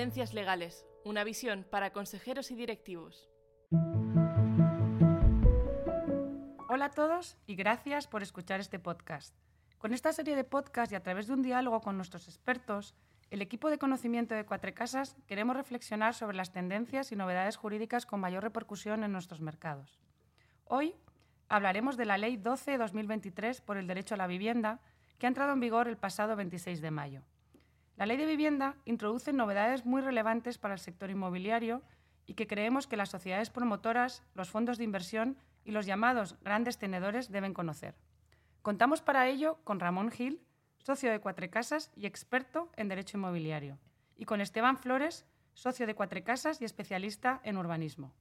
Tendencias Legales, una visión para consejeros y directivos. Hola a todos y gracias por escuchar este podcast. Con esta serie de podcasts y a través de un diálogo con nuestros expertos, el equipo de conocimiento de Cuatro Casas queremos reflexionar sobre las tendencias y novedades jurídicas con mayor repercusión en nuestros mercados. Hoy hablaremos de la Ley 12-2023 por el derecho a la vivienda, que ha entrado en vigor el pasado 26 de mayo. La Ley de Vivienda introduce novedades muy relevantes para el sector inmobiliario y que creemos que las sociedades promotoras, los fondos de inversión y los llamados grandes tenedores deben conocer. Contamos para ello con Ramón Gil, socio de Cuatro Casas y experto en derecho inmobiliario, y con Esteban Flores, socio de Cuatro Casas y especialista en urbanismo.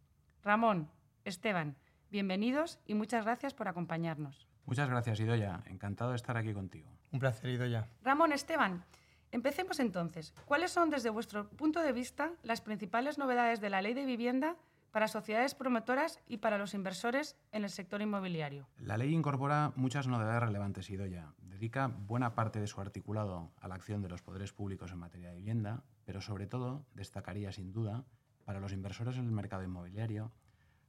Ramón, Esteban, bienvenidos y muchas gracias por acompañarnos. Muchas gracias, Idoya. Encantado de estar aquí contigo. Un placer, Idoya. Ramón, Esteban, empecemos entonces. ¿Cuáles son, desde vuestro punto de vista, las principales novedades de la ley de vivienda para sociedades promotoras y para los inversores en el sector inmobiliario. La ley incorpora muchas novedades relevantes, Idoya. Dedica buena parte de su articulado a la acción de los poderes públicos en materia de vivienda, pero sobre todo destacaría sin duda para los inversores en el mercado inmobiliario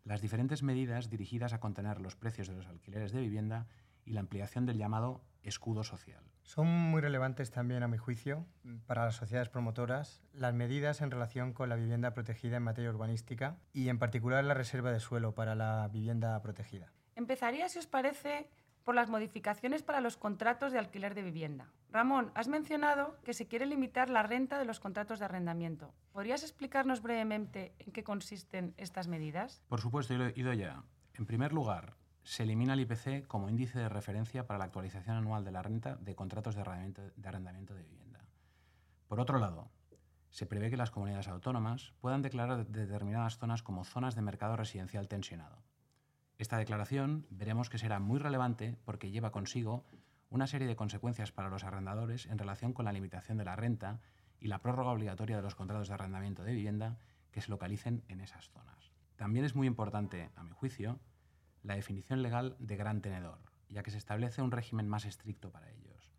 las diferentes medidas dirigidas a contener los precios de los alquileres de vivienda y la ampliación del llamado escudo social. Son muy relevantes también, a mi juicio, para las sociedades promotoras las medidas en relación con la vivienda protegida en materia urbanística y en particular la reserva de suelo para la vivienda protegida. Empezaría, si os parece, por las modificaciones para los contratos de alquiler de vivienda. Ramón, has mencionado que se quiere limitar la renta de los contratos de arrendamiento. ¿Podrías explicarnos brevemente en qué consisten estas medidas? Por supuesto, ido ya. En primer lugar, se elimina el IPC como índice de referencia para la actualización anual de la renta de contratos de arrendamiento de, vivienda. Por otro lado, se prevé que las comunidades autónomas puedan declarar determinadas zonas como zonas de mercado residencial tensionado. Esta declaración veremos que será muy relevante porque lleva consigo una serie de consecuencias para los arrendadores en relación con la limitación de la renta y la prórroga obligatoria de los contratos de arrendamiento de vivienda que se localicen en esas zonas. También es muy importante, a mi juicio, la definición legal de gran tenedor, ya que se establece un régimen más estricto para ellos.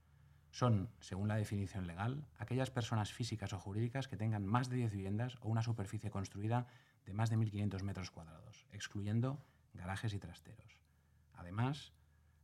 Son, según la definición legal, aquellas personas físicas o jurídicas que tengan más de 10 viviendas o una superficie construida de más de 1.500 metros cuadrados, excluyendo garajes y trasteros. Además,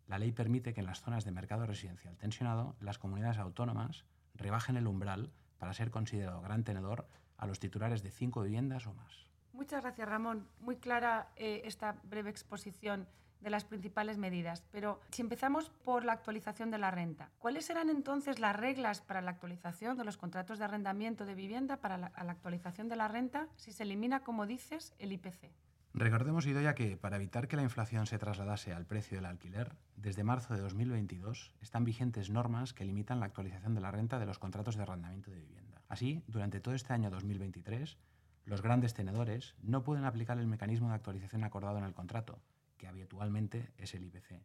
la ley permite que en las zonas de mercado residencial tensionado las comunidades autónomas rebajen el umbral para ser considerado gran tenedor a los titulares de cinco viviendas o más. Muchas gracias, Ramón. Muy clara eh, esta breve exposición de las principales medidas. Pero si empezamos por la actualización de la renta, ¿cuáles serán entonces las reglas para la actualización de los contratos de arrendamiento de vivienda para la, la actualización de la renta si se elimina, como dices, el IPC? Recordemos, Idoya, que para evitar que la inflación se trasladase al precio del alquiler, desde marzo de 2022 están vigentes normas que limitan la actualización de la renta de los contratos de arrendamiento de vivienda. Así, durante todo este año 2023, los grandes tenedores no pueden aplicar el mecanismo de actualización acordado en el contrato, que habitualmente es el IPC,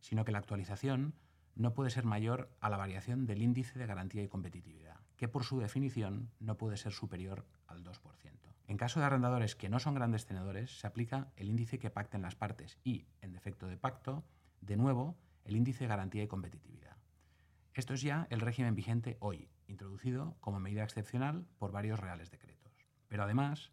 sino que la actualización no puede ser mayor a la variación del índice de garantía y competitividad, que por su definición no puede ser superior al 2%. En caso de arrendadores que no son grandes tenedores, se aplica el índice que pacten las partes y, en defecto de pacto, de nuevo, el índice de garantía y competitividad. Esto es ya el régimen vigente hoy, introducido como medida excepcional por varios reales decretos. Pero además,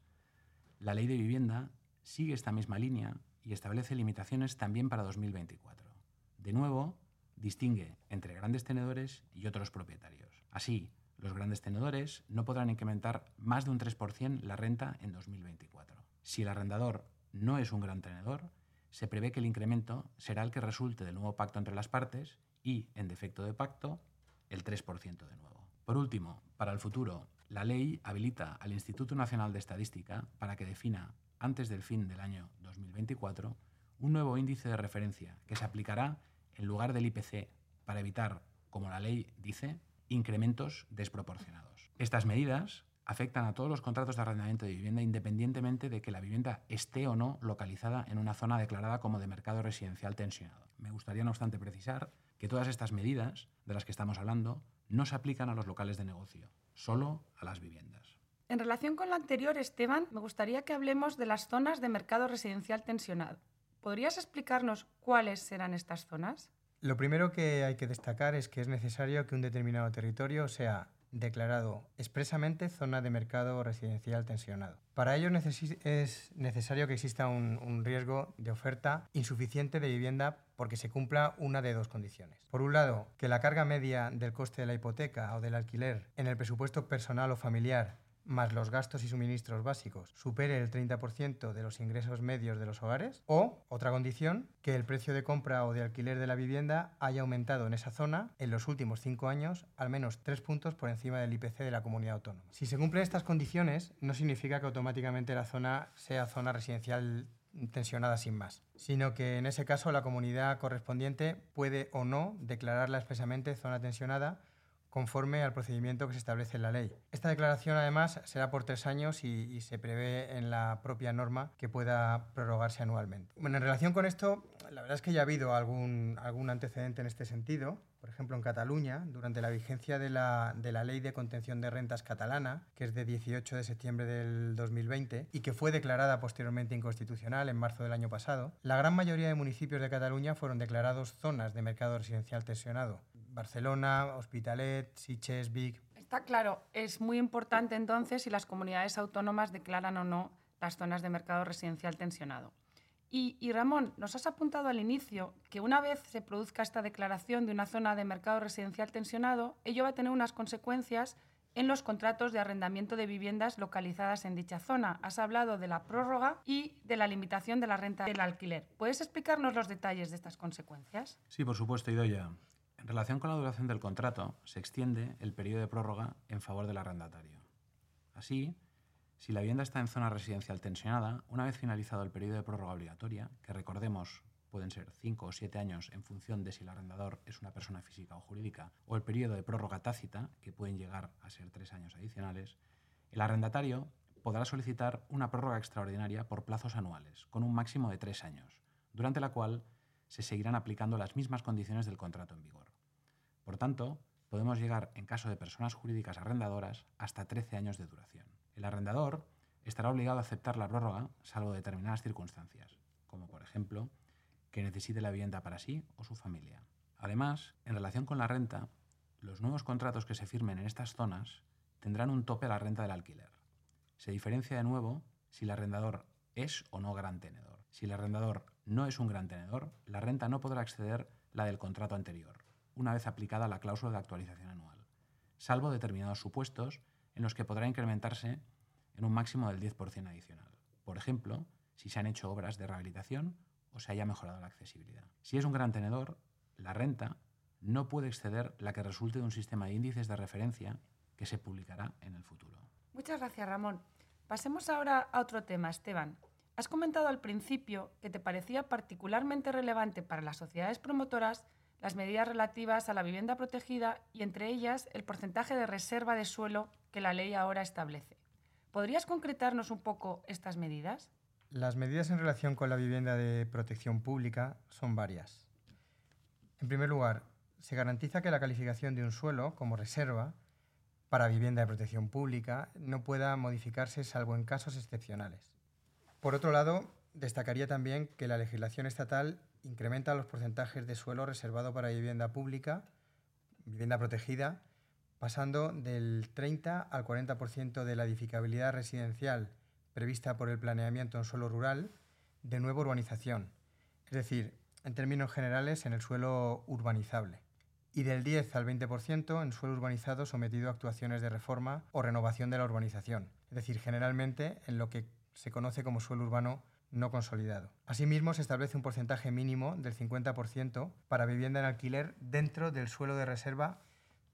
la ley de vivienda sigue esta misma línea y establece limitaciones también para 2024. De nuevo, distingue entre grandes tenedores y otros propietarios. Así, los grandes tenedores no podrán incrementar más de un 3% la renta en 2024. Si el arrendador no es un gran tenedor, se prevé que el incremento será el que resulte del nuevo pacto entre las partes y, en defecto de pacto, el 3% de nuevo. Por último, para el futuro, la ley habilita al Instituto Nacional de Estadística para que defina, antes del fin del año 2024, un nuevo índice de referencia que se aplicará en lugar del IPC para evitar, como la ley dice, incrementos desproporcionados. Estas medidas afectan a todos los contratos de arrendamiento de vivienda independientemente de que la vivienda esté o no localizada en una zona declarada como de mercado residencial tensionado. Me gustaría, no obstante, precisar que todas estas medidas de las que estamos hablando no se aplican a los locales de negocio, solo a las viviendas. En relación con lo anterior, Esteban, me gustaría que hablemos de las zonas de mercado residencial tensionado. ¿Podrías explicarnos cuáles serán estas zonas? Lo primero que hay que destacar es que es necesario que un determinado territorio sea declarado expresamente zona de mercado residencial tensionado. Para ello es necesario que exista un, un, riesgo de oferta insuficiente de vivienda porque se cumpla una de dos condiciones. Por un lado, que la carga media del coste de la hipoteca o del alquiler en el presupuesto personal o familiar más los gastos y suministros básicos supere el 30% de los ingresos medios de los hogares o, otra condición, que el precio de compra o de alquiler de la vivienda haya aumentado en esa zona en los últimos cinco años al menos tres puntos por encima del IPC de la comunidad autónoma. Si se cumplen estas condiciones, no significa que automáticamente la zona sea zona residencial tensionada sin más, sino que en ese caso la comunidad correspondiente puede o no declararla expresamente zona tensionada conforme al procedimiento que se establece en la ley. Esta declaración, además, será por tres años y, se prevé en la propia norma que pueda prorrogarse anualmente. Bueno, en relación con esto, la verdad es que ya ha habido algún, algún antecedente en este sentido. Por ejemplo, en Cataluña, durante la vigencia de la, de la Ley de Contención de Rentas catalana, que es de 18 de septiembre del 2020 y que fue declarada posteriormente inconstitucional en marzo del año pasado, la gran mayoría de municipios de Cataluña fueron declarados zonas de mercado residencial tensionado, Barcelona, Hospitalet, Sitges, Vic. Está claro, es muy importante entonces si las comunidades autónomas declaran o no las zonas de mercado residencial tensionado. Y, y, Ramón, nos has apuntado al inicio que una vez se produzca esta declaración de una zona de mercado residencial tensionado, ello va a tener unas consecuencias en los contratos de arrendamiento de viviendas localizadas en dicha zona. Has hablado de la prórroga y de la limitación de la renta del alquiler. ¿Puedes explicarnos los detalles de estas consecuencias? Sí, por supuesto, Idoya. En relación con la duración del contrato, se extiende el periodo de prórroga en favor del arrendatario. Así, si la vivienda está en zona residencial tensionada, una vez finalizado el periodo de prórroga obligatoria, que recordemos pueden ser 5 o 7 años en función de si el arrendador es una persona física o jurídica, o el periodo de prórroga tácita, que pueden llegar a ser 3 años adicionales, el arrendatario podrá solicitar una prórroga extraordinaria por plazos anuales, con un máximo de 3 años, durante la cual se seguirán aplicando las mismas condiciones del contrato en vigor. Por tanto, podemos llegar, en caso de personas jurídicas arrendadoras, hasta 13 años de duración. El arrendador estará obligado a aceptar la prórroga salvo determinadas circunstancias, como por ejemplo que necesite la vivienda para sí o su familia. Además, en relación con la renta, los nuevos contratos que se firmen en estas zonas tendrán un tope a la renta del alquiler. Se diferencia de nuevo si el arrendador es o no gran tenedor. Si el arrendador no es un gran tenedor, la renta no podrá exceder la del contrato anterior una vez aplicada la cláusula de actualización anual, salvo determinados supuestos en los que podrá incrementarse en un máximo del 10% adicional. Por ejemplo, si se han hecho obras de rehabilitación o se haya mejorado la accesibilidad. Si es un gran tenedor, la renta no puede exceder la que resulte de un sistema de índices de referencia que se publicará en el futuro. Muchas gracias, Ramón. Pasemos ahora a otro tema, Esteban. Has comentado al principio que te parecía particularmente relevante para las sociedades promotoras las medidas relativas a la vivienda protegida y entre ellas el porcentaje de reserva de suelo que la ley ahora establece. ¿Podrías concretarnos un poco estas medidas? Las medidas en relación con la vivienda de protección pública son varias. En primer lugar, se garantiza que la calificación de un suelo como reserva para vivienda de protección pública no pueda modificarse salvo en casos excepcionales. Por otro lado, destacaría también que la legislación estatal incrementa los porcentajes de suelo reservado para vivienda pública, vivienda protegida, pasando del 30 al 40% de la edificabilidad residencial prevista por el planeamiento en suelo rural de nueva urbanización, es decir, en términos generales en el suelo urbanizable, y del 10 al 20% en suelo urbanizado sometido a actuaciones de reforma o renovación de la urbanización, es decir, generalmente en lo que se conoce como suelo urbano no consolidado. Asimismo, se establece un porcentaje mínimo del 50% para vivienda en alquiler dentro del suelo de reserva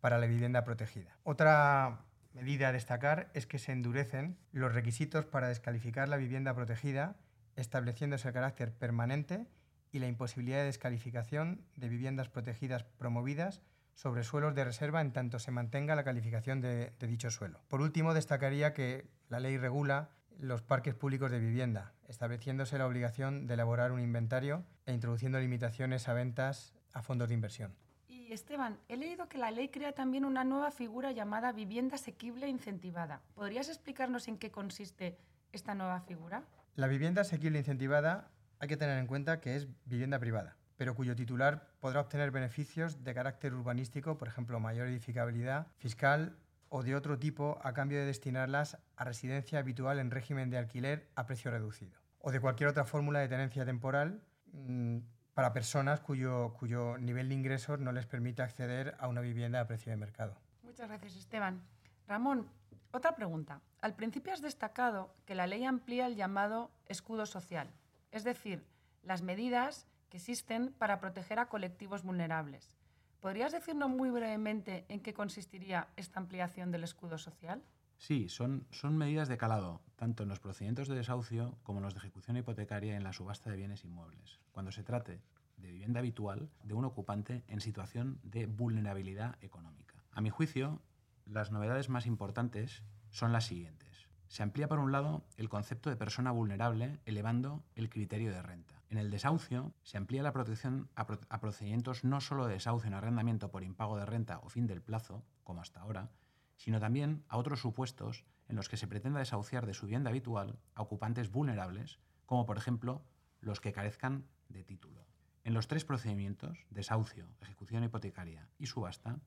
para la vivienda protegida. Otra medida a destacar es que se endurecen los requisitos para descalificar la vivienda protegida, estableciéndose el carácter permanente y la imposibilidad de descalificación de viviendas protegidas promovidas sobre suelos de reserva en tanto se mantenga la calificación de, de dicho suelo. Por último, destacaría que la ley regula los parques públicos de vivienda, estableciéndose la obligación de elaborar un inventario e introduciendo limitaciones a ventas a fondos de inversión. Y Esteban, he leído que la ley crea también una nueva figura llamada vivienda asequible e incentivada. ¿Podrías explicarnos en qué consiste esta nueva figura? La vivienda asequible e incentivada hay que tener en cuenta que es vivienda privada, pero cuyo titular podrá obtener beneficios de carácter urbanístico, por ejemplo, mayor edificabilidad, fiscal o de otro tipo a cambio de destinarlas a residencia habitual en régimen de alquiler a precio reducido, o de cualquier otra fórmula de tenencia temporal mm, para personas cuyo, cuyo nivel de ingresos no les permite acceder a una vivienda a precio de mercado. Muchas gracias, Esteban. Ramón, otra pregunta. Al principio has destacado que la ley amplía el llamado escudo social, es decir, las medidas que existen para proteger a colectivos vulnerables. ¿Podrías decirnos muy brevemente en qué consistiría esta ampliación del escudo social? Sí, son, son medidas de calado, tanto en los procedimientos de desahucio como en los de ejecución hipotecaria en la subasta de bienes inmuebles, cuando se trate de vivienda habitual de un ocupante en situación de vulnerabilidad económica. A mi juicio, las novedades más importantes son las siguientes. Se amplía, por un lado, el concepto de persona vulnerable, elevando el criterio de renta. En el desahucio, se amplía la protección a, procedimientos no solo de desahucio en arrendamiento por impago de renta o fin del plazo, como hasta ahora, sino también a otros supuestos en los que se pretenda desahuciar de su vivienda habitual a ocupantes vulnerables, como por ejemplo los que carezcan de título. En los tres procedimientos, desahucio, ejecución hipotecaria y subasta,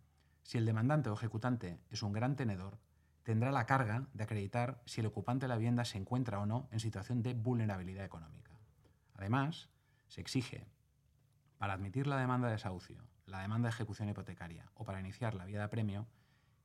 si el demandante o ejecutante es un gran tenedor, tendrá la carga de acreditar si el ocupante de la vivienda se encuentra o no en situación de vulnerabilidad económica. Además, se exige, para admitir la demanda de desahucio, la demanda de ejecución hipotecaria o para iniciar la vía de apremio,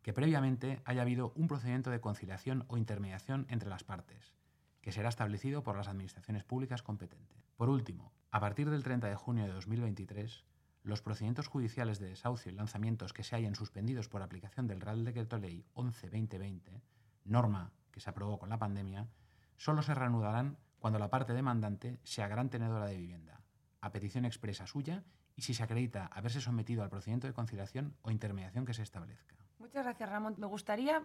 que previamente haya habido un procedimiento de conciliación o intermediación entre las partes, que será establecido por las administraciones públicas competentes. Por último, a partir del 30 de junio de 2023, los procedimientos judiciales de desahucio y lanzamientos que se hayan suspendidos por aplicación del Real Decreto Ley 11-2020, norma que se aprobó con la pandemia, solo se reanudarán cuando la parte demandante sea gran tenedora de vivienda, a petición expresa suya y si se acredita haberse sometido al procedimiento de conciliación o intermediación que se establezca. Muchas gracias, Ramón. Me gustaría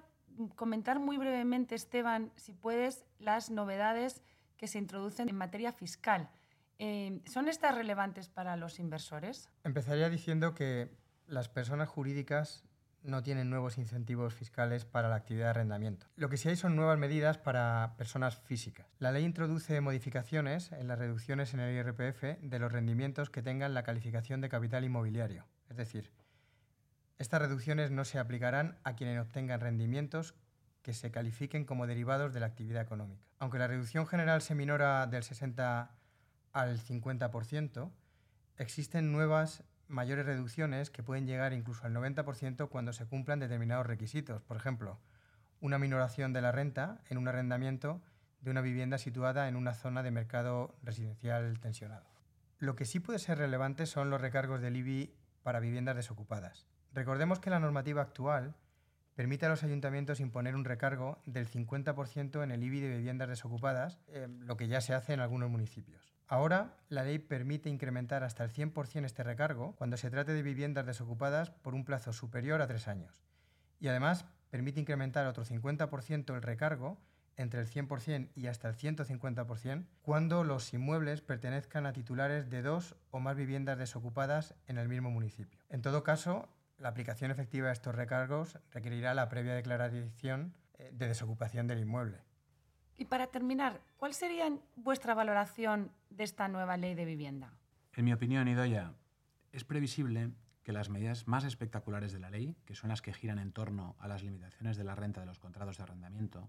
comentar muy brevemente, Esteban, si puedes, las novedades que se introducen en materia fiscal. Eh, ¿Son estas relevantes para los inversores? Empezaría diciendo que las personas jurídicas no tienen nuevos incentivos fiscales para la actividad de arrendamiento. Lo que sí hay son nuevas medidas para personas físicas. La ley introduce modificaciones en las reducciones en el IRPF de los rendimientos que tengan la calificación de capital inmobiliario. Es decir, estas reducciones no se aplicarán a quienes obtengan rendimientos que se califiquen como derivados de la actividad económica. Aunque la reducción general se minora del 60 al 50%, existen nuevas mayores reducciones que pueden llegar incluso al 90% cuando se cumplan determinados requisitos. Por ejemplo, una minoración de la renta en un arrendamiento de una vivienda situada en una zona de mercado residencial tensionado. Lo que sí puede ser relevante son los recargos del IBI para viviendas desocupadas. Recordemos que la normativa actual permite a los ayuntamientos imponer un recargo del 50% en el IBI de viviendas desocupadas, eh, lo que ya se hace en algunos municipios. Ahora, la ley permite incrementar hasta el 100% este recargo cuando se trate de viviendas desocupadas por un plazo superior a tres años. Y además, permite incrementar otro 50% el recargo entre el 100% y hasta el 150% cuando los inmuebles pertenezcan a titulares de dos o más viviendas desocupadas en el mismo municipio. En todo caso, la aplicación efectiva de estos recargos requerirá la previa declaración eh, de desocupación del inmueble. Y para terminar, ¿cuál sería vuestra valoración de esta nueva ley de vivienda? En mi opinión, Idoya, es previsible que las medidas más espectaculares de la ley, que son las que giran en torno a las limitaciones de la renta de los contratos de arrendamiento,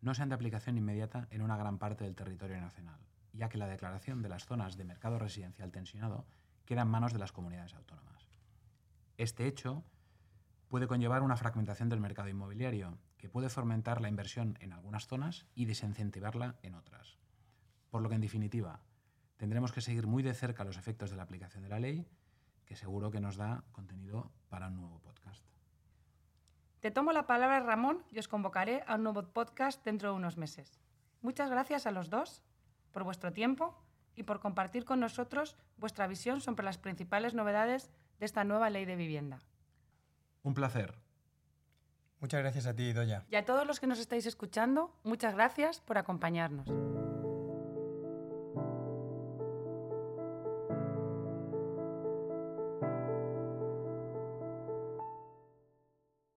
no sean de aplicación inmediata en una gran parte del territorio nacional, ya que la declaración de las zonas de mercado residencial tensionado queda en manos de las comunidades autónomas. Este hecho puede conllevar una fragmentación del mercado inmobiliario, que puede fomentar la inversión en algunas zonas y desincentivarla en otras. Por lo que, en definitiva, tendremos que seguir muy de cerca los efectos de la aplicación de la ley, que seguro que nos da contenido para un nuevo podcast. Te tomo la palabra, Ramón, y os convocaré a un nuevo podcast dentro de unos meses. Muchas gracias a los dos por vuestro tiempo y por compartir con nosotros vuestra visión sobre las principales novedades de esta nueva ley de vivienda. Un placer. Muchas gracias a ti, Doya. Y a todos los que nos estáis escuchando, muchas gracias por acompañarnos.